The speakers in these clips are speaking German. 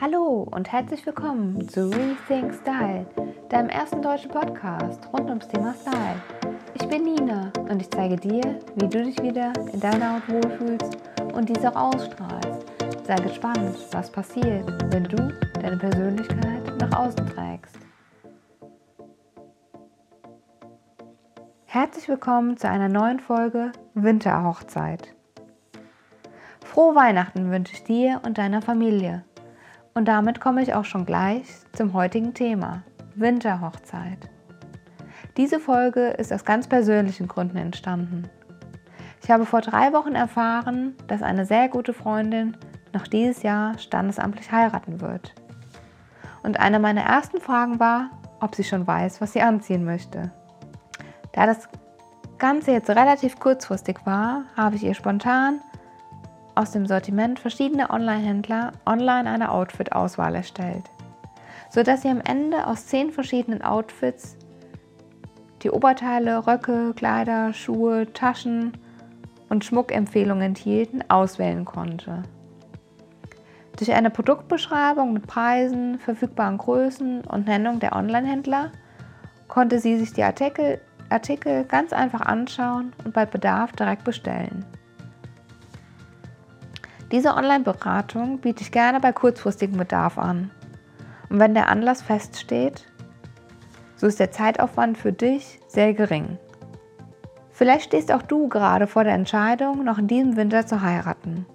Hallo und herzlich willkommen zu Rethink Style, deinem ersten deutschen Podcast rund ums Thema Style. Ich bin Nina und ich zeige dir, wie du dich wieder in deiner Haut wohlfühlst und diese auch ausstrahlst. Sei gespannt, was passiert, wenn du deine Persönlichkeit nach außen trägst. Herzlich willkommen zu einer neuen Folge Winterhochzeit. Frohe Weihnachten wünsche ich dir und deiner Familie. Und damit komme ich auch schon gleich zum heutigen Thema, Winterhochzeit. Diese Folge ist aus ganz persönlichen Gründen entstanden. Ich habe vor drei Wochen erfahren, dass eine sehr gute Freundin noch dieses Jahr standesamtlich heiraten wird. Und eine meiner ersten Fragen war, ob sie schon weiß, was sie anziehen möchte. Da das Ganze jetzt relativ kurzfristig war, habe ich ihr spontan aus dem Sortiment verschiedener Online-Händler online eine Outfit-Auswahl erstellt, sodass Sie am Ende aus zehn verschiedenen Outfits die Oberteile, Röcke, Kleider, Schuhe, Taschen und Schmuckempfehlungen enthielten, auswählen konnte. Durch eine Produktbeschreibung mit Preisen, verfügbaren Größen und Nennung der Online-Händler konnte sie sich die Artikel, Artikel ganz einfach anschauen und bei Bedarf direkt bestellen. Diese Online-Beratung biete ich gerne bei kurzfristigem Bedarf an. Und wenn der Anlass feststeht, so ist der Zeitaufwand für dich sehr gering. Vielleicht stehst auch du gerade vor der Entscheidung, noch in diesem Winter zu heiraten.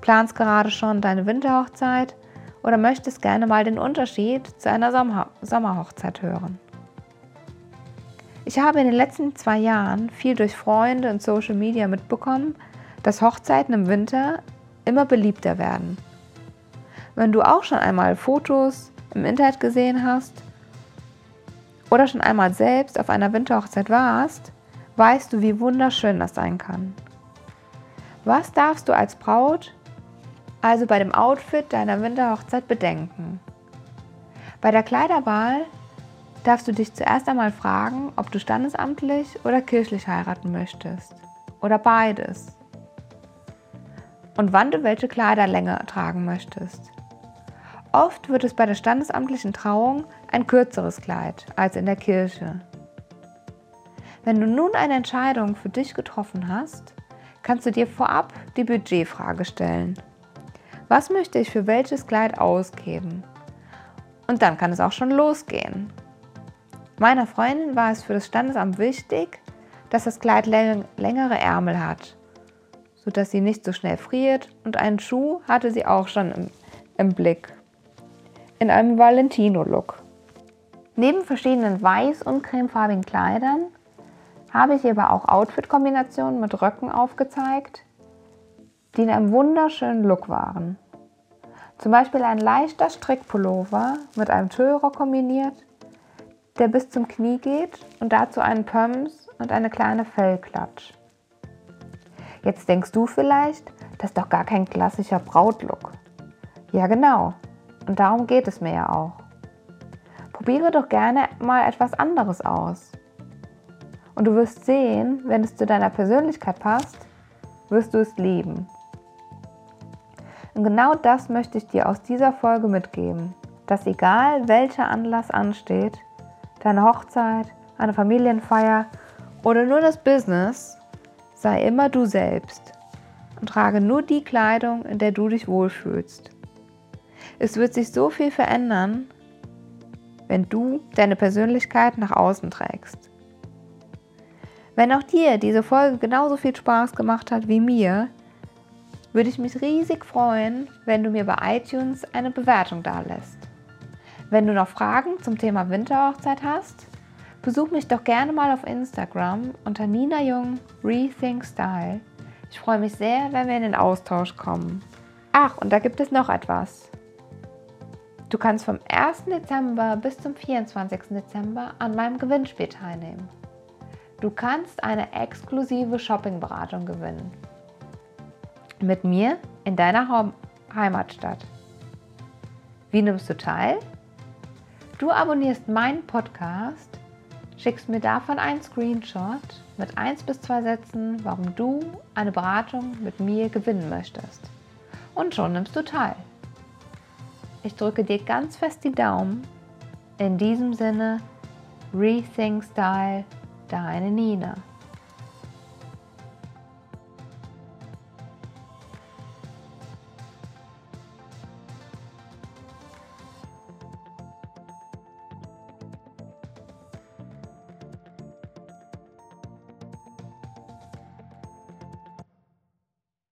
Planst gerade schon deine Winterhochzeit oder möchtest gerne mal den Unterschied zu einer Sommer Sommerhochzeit hören. Ich habe in den letzten zwei Jahren viel durch Freunde und Social Media mitbekommen, dass Hochzeiten im Winter immer beliebter werden. Wenn du auch schon einmal Fotos im Internet gesehen hast oder schon einmal selbst auf einer Winterhochzeit warst, weißt du, wie wunderschön das sein kann. Was darfst du als Braut also bei dem Outfit deiner Winterhochzeit bedenken? Bei der Kleiderwahl darfst du dich zuerst einmal fragen, ob du standesamtlich oder kirchlich heiraten möchtest. Oder beides und wann du welche Kleiderlänge tragen möchtest. Oft wird es bei der standesamtlichen Trauung ein kürzeres Kleid als in der Kirche. Wenn du nun eine Entscheidung für dich getroffen hast, kannst du dir vorab die Budgetfrage stellen. Was möchte ich für welches Kleid ausgeben? Und dann kann es auch schon losgehen. Meiner Freundin war es für das Standesamt wichtig, dass das Kleid längere Ärmel hat sodass sie nicht so schnell friert und einen Schuh hatte sie auch schon im, im Blick. In einem Valentino-Look. Neben verschiedenen weiß- und cremefarbigen Kleidern habe ich aber auch Outfit-Kombinationen mit Röcken aufgezeigt, die in einem wunderschönen Look waren. Zum Beispiel ein leichter Strickpullover mit einem Tüllrock kombiniert, der bis zum Knie geht und dazu einen Pumps und eine kleine Fellklatsch. Jetzt denkst du vielleicht, das ist doch gar kein klassischer Brautlook. Ja, genau. Und darum geht es mir ja auch. Probiere doch gerne mal etwas anderes aus. Und du wirst sehen, wenn es zu deiner Persönlichkeit passt, wirst du es lieben. Und genau das möchte ich dir aus dieser Folge mitgeben, dass egal welcher Anlass ansteht, deine Hochzeit, eine Familienfeier oder nur das Business, Sei immer du selbst und trage nur die Kleidung, in der du dich wohlfühlst. Es wird sich so viel verändern, wenn du deine Persönlichkeit nach außen trägst. Wenn auch dir diese Folge genauso viel Spaß gemacht hat wie mir, würde ich mich riesig freuen, wenn du mir bei iTunes eine Bewertung dalässt. Wenn du noch Fragen zum Thema Winterhochzeit hast, Besuch mich doch gerne mal auf Instagram unter Nina Jung Rethink Style. Ich freue mich sehr, wenn wir in den Austausch kommen. Ach, und da gibt es noch etwas. Du kannst vom 1. Dezember bis zum 24. Dezember an meinem Gewinnspiel teilnehmen. Du kannst eine exklusive Shoppingberatung gewinnen. Mit mir in deiner Heimatstadt. Wie nimmst du teil? Du abonnierst meinen Podcast schickst mir davon einen Screenshot mit 1 bis 2 Sätzen, warum du eine Beratung mit mir gewinnen möchtest. Und schon nimmst du teil. Ich drücke dir ganz fest die Daumen. In diesem Sinne, Rethink Style, deine Nina.